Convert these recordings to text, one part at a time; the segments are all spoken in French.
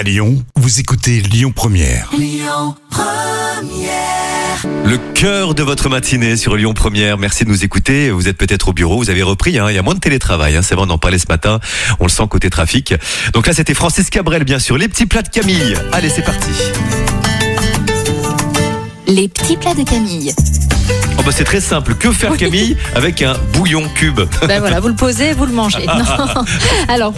À Lyon, vous écoutez Lyon Première. Le cœur de votre matinée sur Lyon Première. Merci de nous écouter. Vous êtes peut-être au bureau, vous avez repris. Hein, il y a moins de télétravail. Hein, c'est vrai, on en parlait ce matin. On le sent côté trafic. Donc là, c'était Francis Cabrel, bien sûr. Les petits plats de Camille. Allez, c'est parti. Les petits plats de Camille. Oh bah c'est très simple. Que faire Camille avec un bouillon cube Ben voilà, vous le posez, vous le mangez. Non. Alors,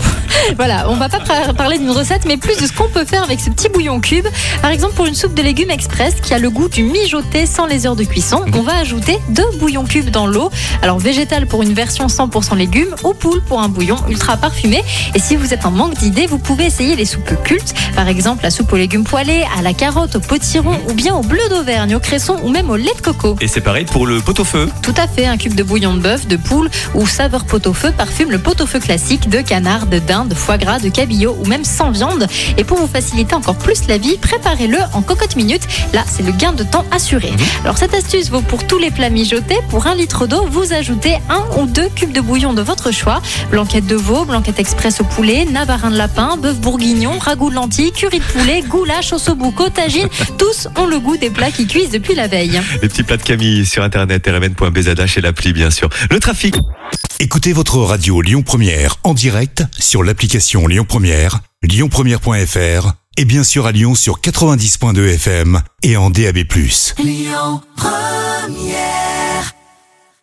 voilà, on va pas par- parler d'une recette, mais plus de ce qu'on peut faire avec ce petit bouillon cube. Par exemple, pour une soupe de légumes express qui a le goût du mijoté sans les heures de cuisson, on va ajouter deux bouillons cubes dans l'eau. Alors, végétal pour une version 100% légumes ou poule pour un bouillon ultra parfumé. Et si vous êtes en manque d'idées, vous pouvez essayer les soupes cultes. Par exemple, la soupe aux légumes poêlés, à la carotte, au potiron ou bien au bleu d'Auvergne, au cresson ou même au lait de coco. Et c'est pareil pour le pot-au-feu. Tout à fait, un cube de bouillon de bœuf, de poule ou saveur pot-au-feu parfume le pot-au-feu classique de canard, de dinde, de foie gras, de cabillaud ou même sans viande. Et pour vous faciliter encore plus la vie, préparez-le en cocotte minute. Là, c'est le gain de temps assuré. Alors cette astuce vaut pour tous les plats mijotés. Pour un litre d'eau, vous ajoutez un ou deux cubes de bouillon de votre choix. Blanquette de veau, blanquette express au poulet, navarin de lapin, bœuf bourguignon, ragoût de lentilles, curry de poulet, goulash, ossobuco, cotagine. Tous ont le goût des plats qui cuisent depuis la veille. Les petits plats de Camille sur internet rmn.bzh et l'appli bien sûr. Le trafic. Écoutez votre radio Lyon Première en direct sur l'application Lyon Première, lyonpremière.fr et bien sûr à Lyon sur 90.2 FM et en DAB+.